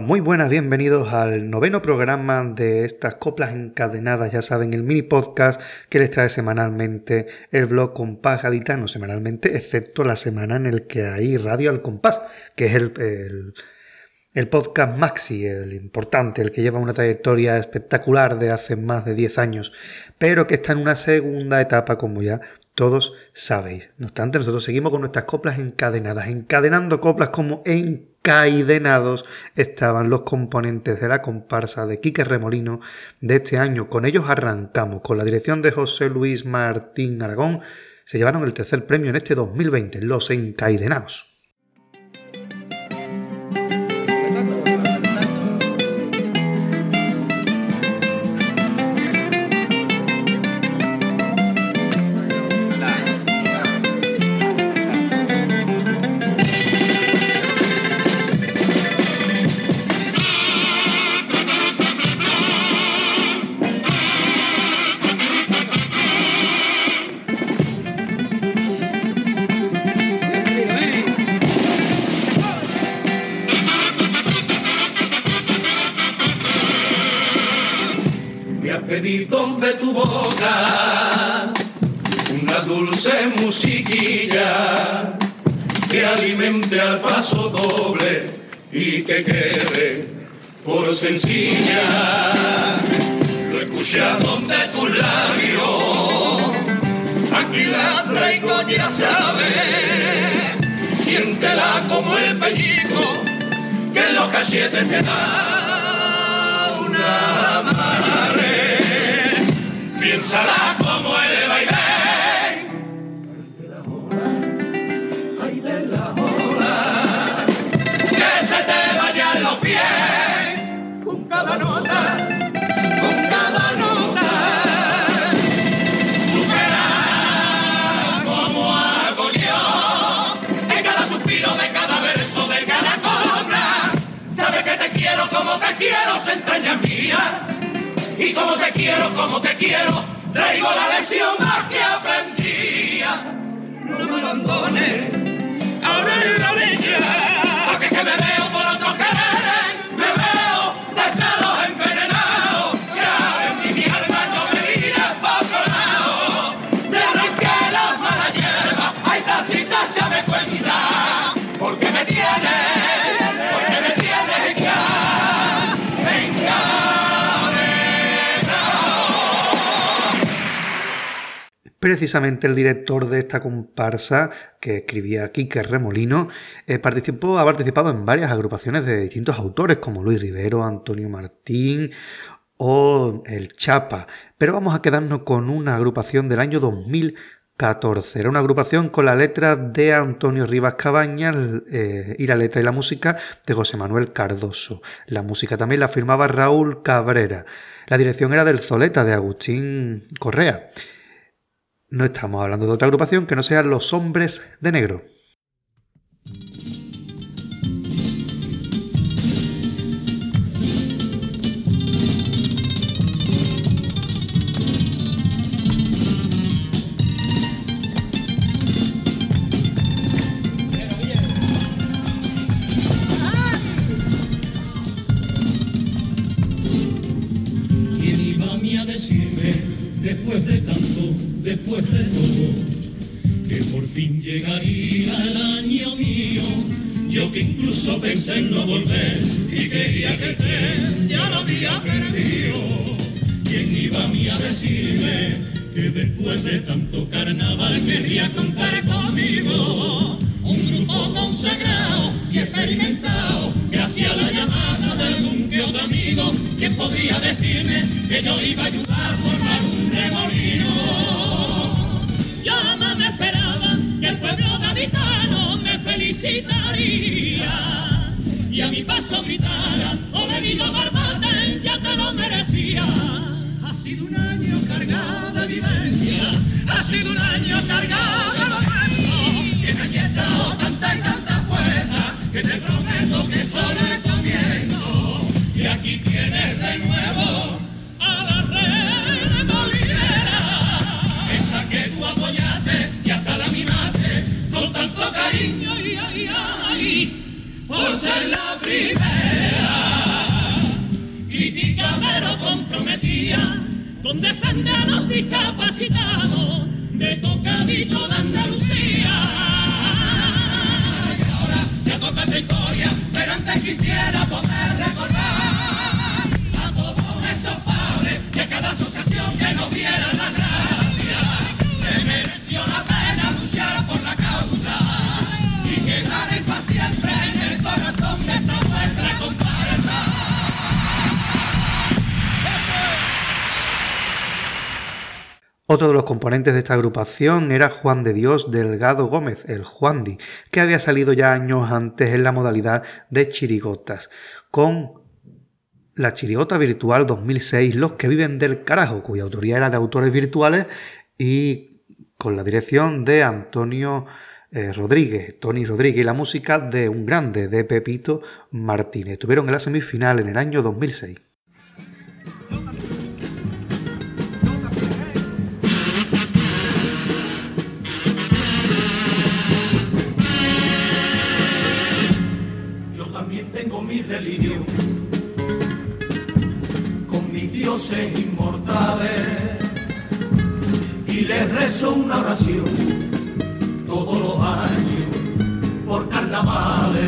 Muy buenas, bienvenidos al noveno programa de estas coplas encadenadas, ya saben, el mini podcast que les trae semanalmente el blog Compás Gaditano, semanalmente, excepto la semana en el que hay Radio al Compás, que es el, el, podcast Maxi, el importante, el que lleva una trayectoria espectacular de hace más de 10 años, pero que está en una segunda etapa, como ya todos sabéis. No obstante, nosotros seguimos con nuestras coplas encadenadas, encadenando coplas como caidenados estaban los componentes de la comparsa de Quique Remolino de este año. Con ellos arrancamos, con la dirección de José Luis Martín Aragón, se llevaron el tercer premio en este 2020, Los Encaidenados. Sencilla, lo escuchamos de tus labios. Aquí la traigo, ya sabes, siéntela como el pellico que los cachetes te da una madre. Piénsala Y como te quiero, como te quiero, traigo la lección más que aprendía. No me abandones, ahora en la orilla, Precisamente el director de esta comparsa, que escribía Quique Remolino, eh, participó, ha participado en varias agrupaciones de distintos autores, como Luis Rivero, Antonio Martín o El Chapa. Pero vamos a quedarnos con una agrupación del año 2014. Era una agrupación con la letra de Antonio Rivas Cabañas eh, y la letra y la música de José Manuel Cardoso. La música también la firmaba Raúl Cabrera. La dirección era del Zoleta de Agustín Correa. No estamos hablando de otra agrupación que no sean los hombres de negro. Después de todo, que por fin llegaría el año mío. Yo que incluso pensé en no volver y creía que tren ya lo había perdido. ¿Quién iba a mí a decirme que después de tanto carnaval querría contar conmigo? Un grupo consagrado y experimentado ¿Quién podría decirme que yo iba a ayudar a formar un remolino? Yo no me esperaba que el pueblo gaditano me felicitaría y a mi paso gritara, oh venido Barbate, ya te lo merecía. Ha sido un año cargado los discapacitados de tocadito Otro de los componentes de esta agrupación era Juan de Dios Delgado Gómez, el Juandi, que había salido ya años antes en la modalidad de chirigotas, con la chirigota virtual 2006, Los que viven del carajo, cuya autoría era de autores virtuales y con la dirección de Antonio eh, Rodríguez, Tony Rodríguez, y la música de un grande, de Pepito Martínez. Tuvieron en la semifinal en el año 2006. Religión, con mis dioses inmortales, y les rezo una oración todos los años por carnavales.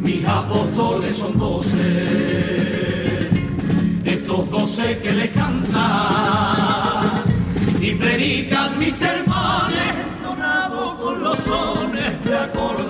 Mis apóstoles son doce, estos doce que le cantan y predican mis sermones entonados con los sones de acordes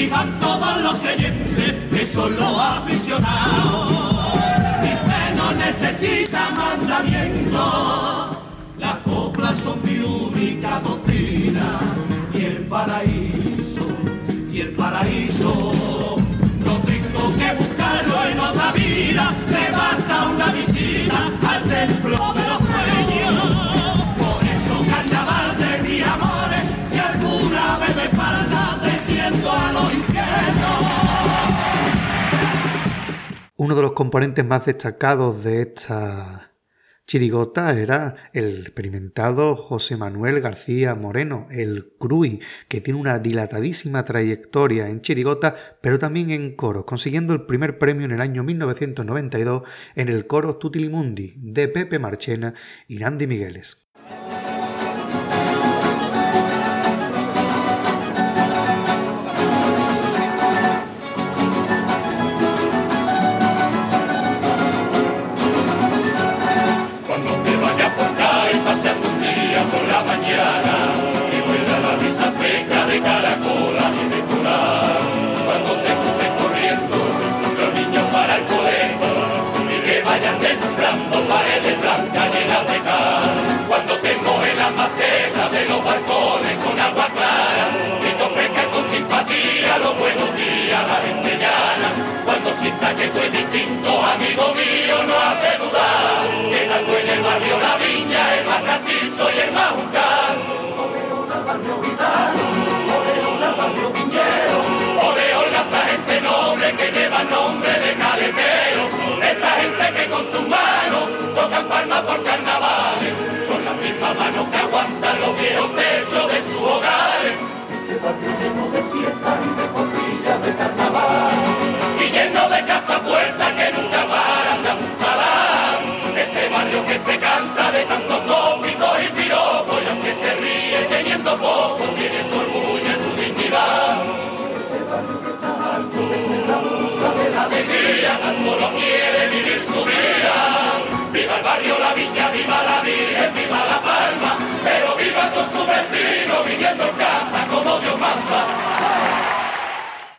y todos los creyentes, que son los aficionados. Mi fe no necesita mandamiento, las coplas son mi única doctrina y el paraíso, y el paraíso. No tengo que buscarlo en otra vida, me basta una visita al templo de Uno de los componentes más destacados de esta chirigota era el experimentado José Manuel García Moreno, el Crui, que tiene una dilatadísima trayectoria en chirigota, pero también en coro, consiguiendo el primer premio en el año 1992 en el coro Tutilimundi de Pepe Marchena y Nandi Migueles. Los buenos días la gente llana. Cuando sientas que tú es distinto, amigo mío, no has de dudar. Que algo en el barrio La Viña, el más castizo y el más juncal. Oleola barrio gitano, oleola barrio viñero, oleola esa gente noble que lleva nombre de caletero. Esa gente que con sus manos tocan palmas por carnavales. Son las mismas manos que aguantan los viejos la alegría, tan solo quiere vivir su vida. Viva el barrio, la viña, viva la Virgen, viva la palma, pero viva con su vecino, viviendo en casa como Dios manda.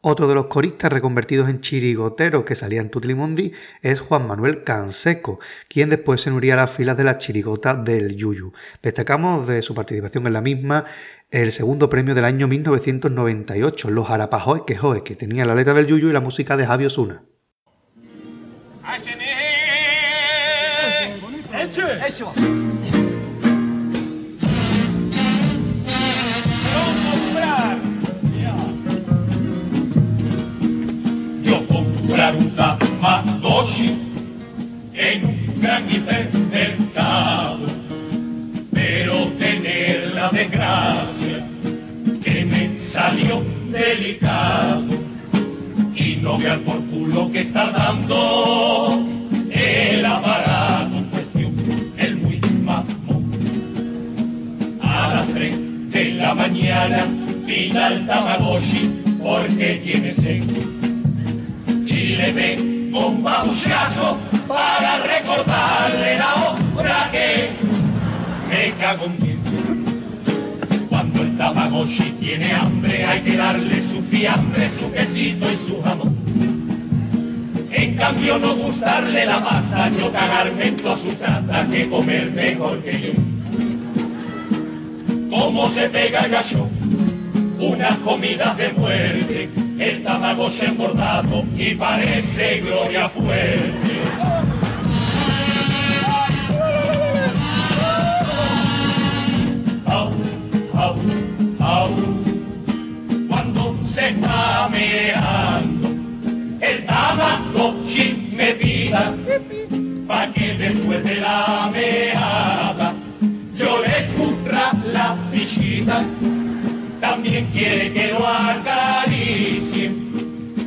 Otro de los coristas reconvertidos en chirigoteros que salía en Tutlimundi es Juan Manuel Canseco, quien después se uniría a las filas de las chirigotas del Yuyu. Destacamos de su participación en la misma el segundo premio del año 1998, Los Arapajoes que tenía la letra del Yuyu y la música de Javi Osuna. Yo comprar un Tamagotchi en un gran hipermercado, pero tener la desgracia que me salió delicado no vean por culo que está dando el aparato cuestión, el muy mamón. A las tres de la mañana pida el Tamagotchi porque tiene sed y le ve un babuchazo para recordarle la obra que me cago en Cuando el Tamagotchi tiene hambre hay que darle su fiambre, su quesito y su jamón. En cambio no gustarle la pasta, yo cagarme en toda su casa que comer mejor que yo. ¿Cómo se pega el gallo? Unas comidas de muerte, el Tamagotchi engordado y parece gloria fuerte. Me pida, pa' que después de la meada yo le escurra la pichita, también quiere que lo acaricie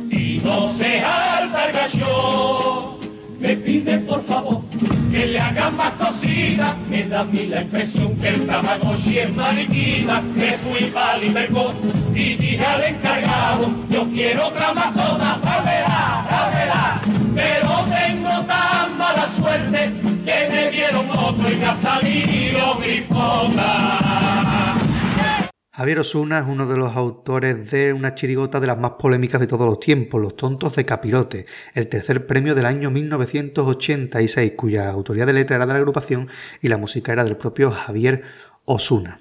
y no se harta el gallo, me pide por favor que le hagan más cositas. Me da a mí la impresión que el Tamagotchi es mariquita. Me fui para y dije al encargado, yo quiero otra mascota, Javier Osuna es uno de los autores de una chirigota de las más polémicas de todos los tiempos, Los Tontos de Capirote, el tercer premio del año 1986, cuya autoría de letra era de la agrupación y la música era del propio Javier Osuna.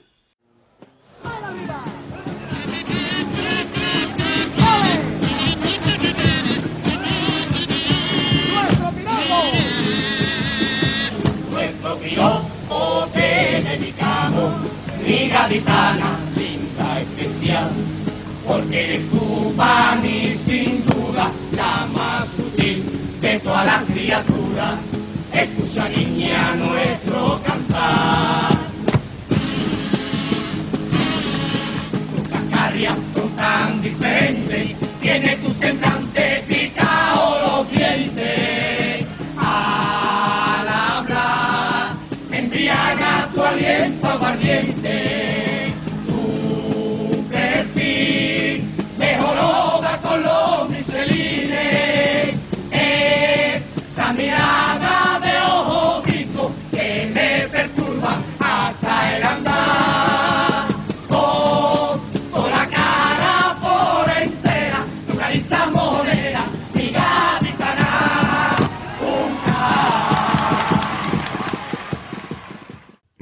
Mi gaditana porque eres tú para sin duda la más sutil de todas las criaturas. Escucha niña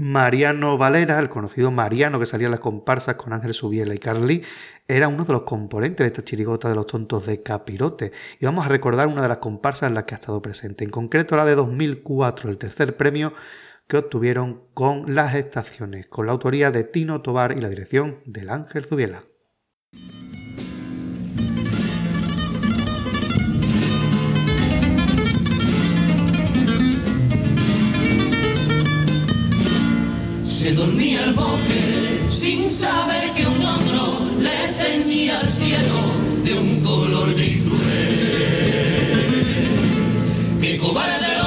Mariano Valera, el conocido Mariano que salía en las comparsas con Ángel Subiela y Carly, era uno de los componentes de esta chirigota de los tontos de Capirote. Y vamos a recordar una de las comparsas en las que ha estado presente, en concreto la de 2004, el tercer premio que obtuvieron con las estaciones, con la autoría de Tino Tobar y la dirección del Ángel Zubiela. Se dormía el bosque sin saber que un otro le tenía al cielo de un color gris cruel. Cobarde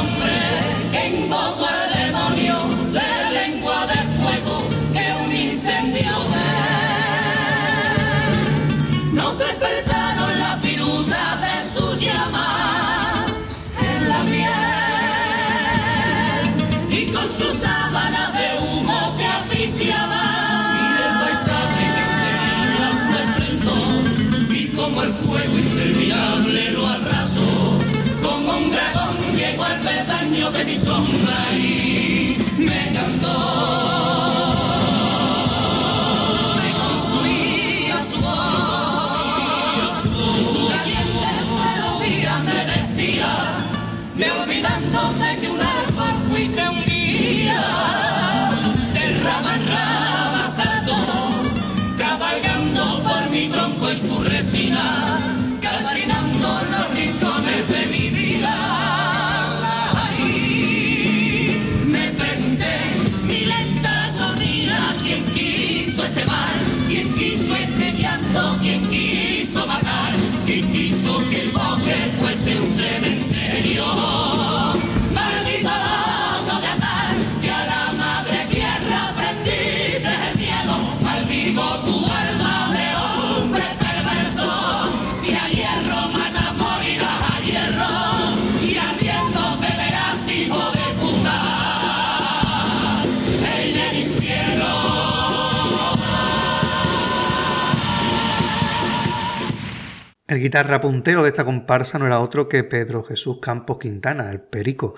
El guitarra punteo de esta comparsa no era otro que Pedro Jesús Campos Quintana, el Perico,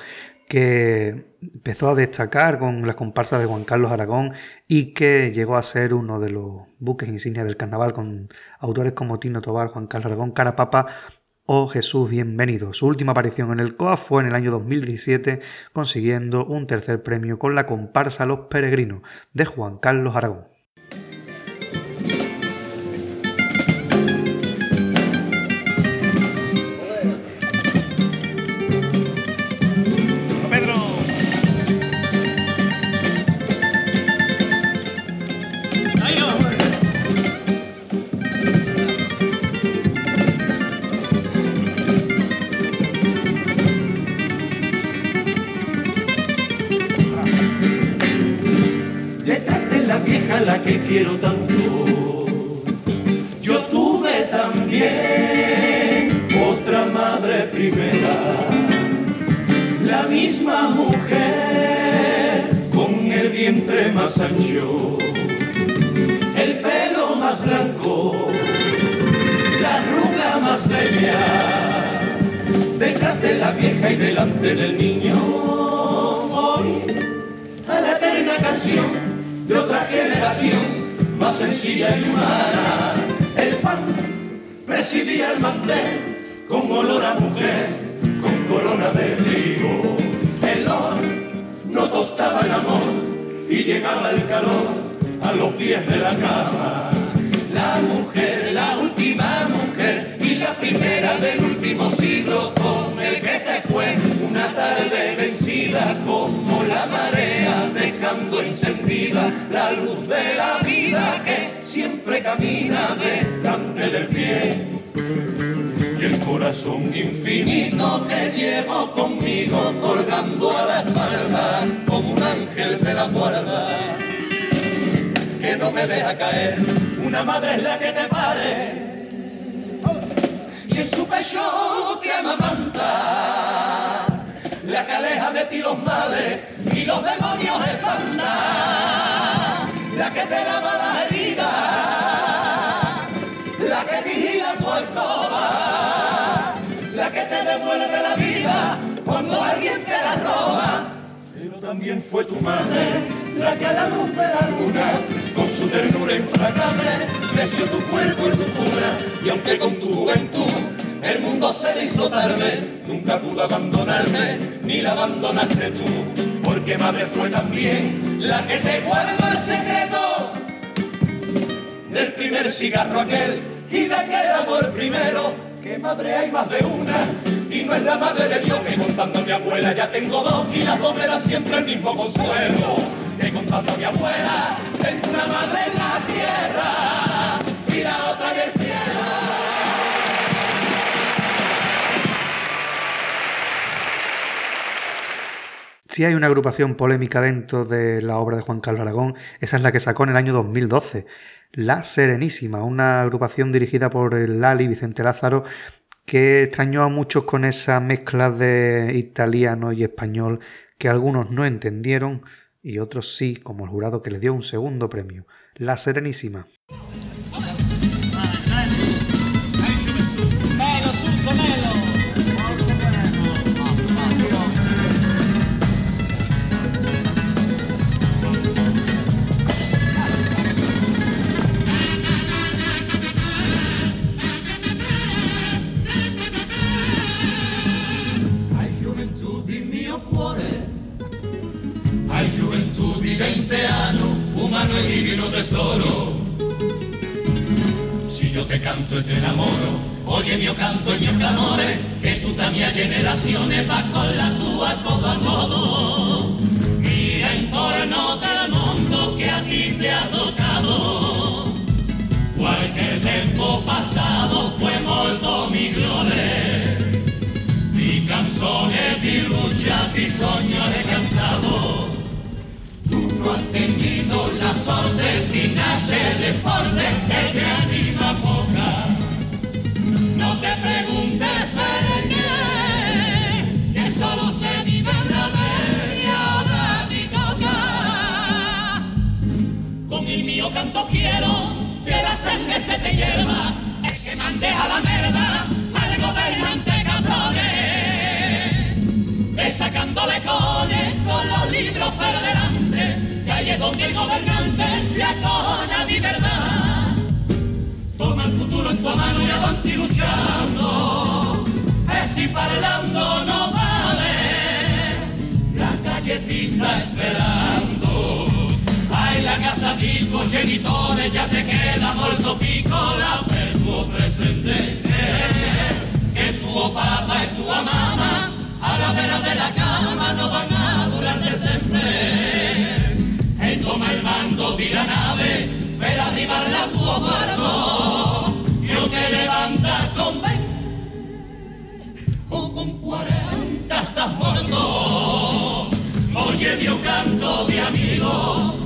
que empezó a destacar con las comparsas de Juan Carlos Aragón y que llegó a ser uno de los buques insignia del carnaval con autores como Tino Tobar, Juan Carlos Aragón, Carapapa o Jesús Bienvenido. Su última aparición en el COA fue en el año 2017 consiguiendo un tercer premio con la comparsa Los Peregrinos de Juan Carlos Aragón. Quiero tanto. Yo tuve también otra madre primera, la misma mujer con el vientre más ancho, el pelo más blanco, la arruga más bella, detrás de la vieja y delante del niño. Voy a la eterna canción de otra generación más sencilla y humana. El pan presidía el mantel con olor a mujer, con corona de trigo. El no tostaba el amor y llegaba el calor a los pies de la cama. La mujer, la última mujer y la primera del último siglo con el que se fue una tarde vencida como la marea dejando encendida la luz de la vida que siempre camina delante del pie. Y el corazón infinito que llevo conmigo colgando a la espalda como un ángel de la guarda. Que no me deja caer una madre es la que te pare. Y en su pecho te amamanta la que aleja de ti los males y los demonios la vida cuando alguien te la roba. Pero también fue tu madre la que a la luz de la luna, con su ternura implacable, creció tu cuerpo y tu cura, y aunque con tu juventud el mundo se le hizo tarde, nunca pudo abandonarme, ni la abandonaste tú, porque madre fue también la que te guardó el secreto del primer cigarro aquel y de aquel amor primero, que madre hay más de una, y no es la madre de Dios que contando a mi abuela ya tengo dos y las dos me siempre el mismo consuelo, que contando a mi abuela tengo una madre en la tierra y la otra en el cielo. Si hay una agrupación polémica dentro de la obra de Juan Carlos Aragón, esa es la que sacó en el año 2012, La Serenísima, una agrupación dirigida por el Lali Vicente Lázaro que extrañó a muchos con esa mezcla de italiano y español que algunos no entendieron y otros sí, como el jurado que le dio un segundo premio, La Serenísima. Canto y oye mio canto y mio clamore, que tu mia generazione va con la tua todo a modo. Mira intorno del mundo que a ti te ha tocado. Cualquier tiempo pasado fue molto migliore. Mi canzone di luce, di sogno cansado no has tenido sangre se te lleva, es que mande a la merda al gobernante cabrones, ve sacándole cones con los libros para adelante, que ahí es donde el gobernante se acona mi verdad. Toma el futuro en tu mano y avanti luchando, es si parlando no vale, la galletista esperando. Casa disco genitore ya te queda molto piccola per tuo presente che tuo papà e tua mamma alla vera della cama non van a durar de sempre e toma il mando di la nave per arrivare a tuo puerto io te levantas con 20 o con 40 estás muerto. Oye, mi canto de amigo,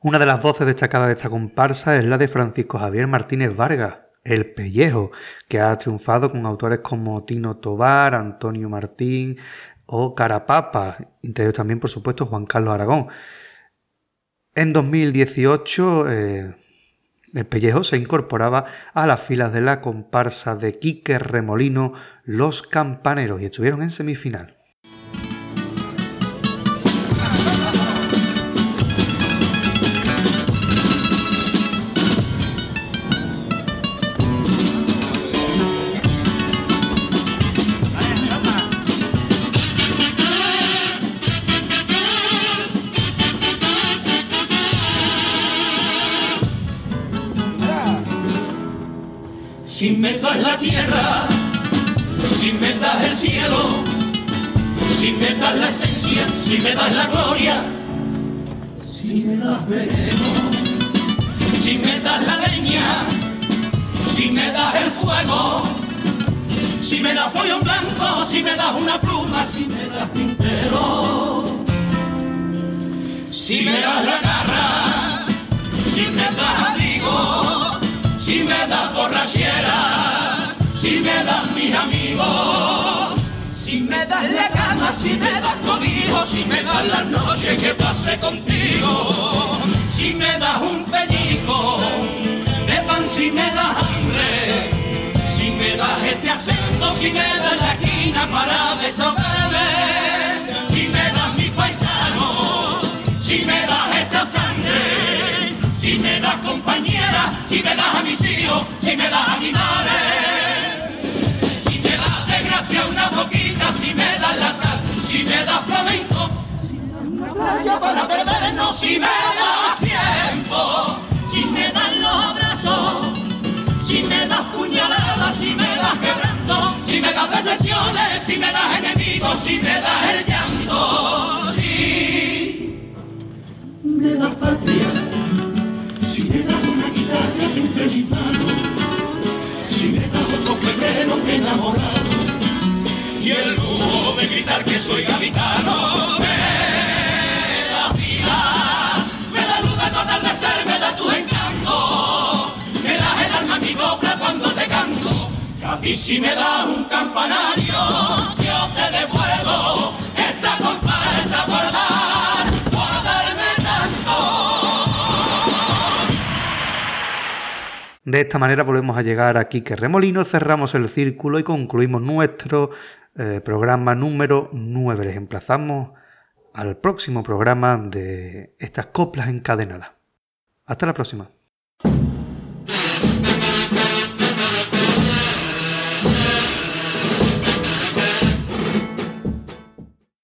Una de las voces destacadas de esta comparsa es la de Francisco Javier Martínez Vargas, el Pellejo, que ha triunfado con autores como Tino Tobar, Antonio Martín o Carapapa, entre ellos también, por supuesto, Juan Carlos Aragón. En 2018, eh, el Pellejo se incorporaba a las filas de la comparsa de Quique Remolino, Los Campaneros, y estuvieron en semifinal. Si me das la tierra, si me das el cielo, si me das la esencia, si me das la gloria, si me das veneno, si me das la leña, si me das el fuego, si me das folio blanco, si me das una pluma, si me das tintero, si me das la garra, si me das abrigo, si me das borrachera, si me das mis amigos, si me das la cama, si me das cobijo, si me das las noches que pasé contigo, si me das un pellizco de pan, si me das hambre, si me das este acento, si me das la esquina para compañera, si me das a mis hijos, si me das a mi madre, si me das desgracia una poquita, si me das la sal, si me das flamenco, si me das una playa para perdernos, si me das tiempo, si me das los abrazos, si me das puñaladas, si me das quebranto, si me das decepciones, si me das enemigos, si me das el llanto, si me das patria, si me otro febrero que enamorado, y el lujo de gritar que soy gaditano, me da vida, me da luz de tu atardecer, me da tu encanto, me das el alma mi copla cuando te canto, y si me das un campanario, yo te devuelvo esta comparsa por De esta manera volvemos a llegar a Quique Remolino, cerramos el círculo y concluimos nuestro eh, programa número 9. Les emplazamos al próximo programa de estas coplas encadenadas. Hasta la próxima.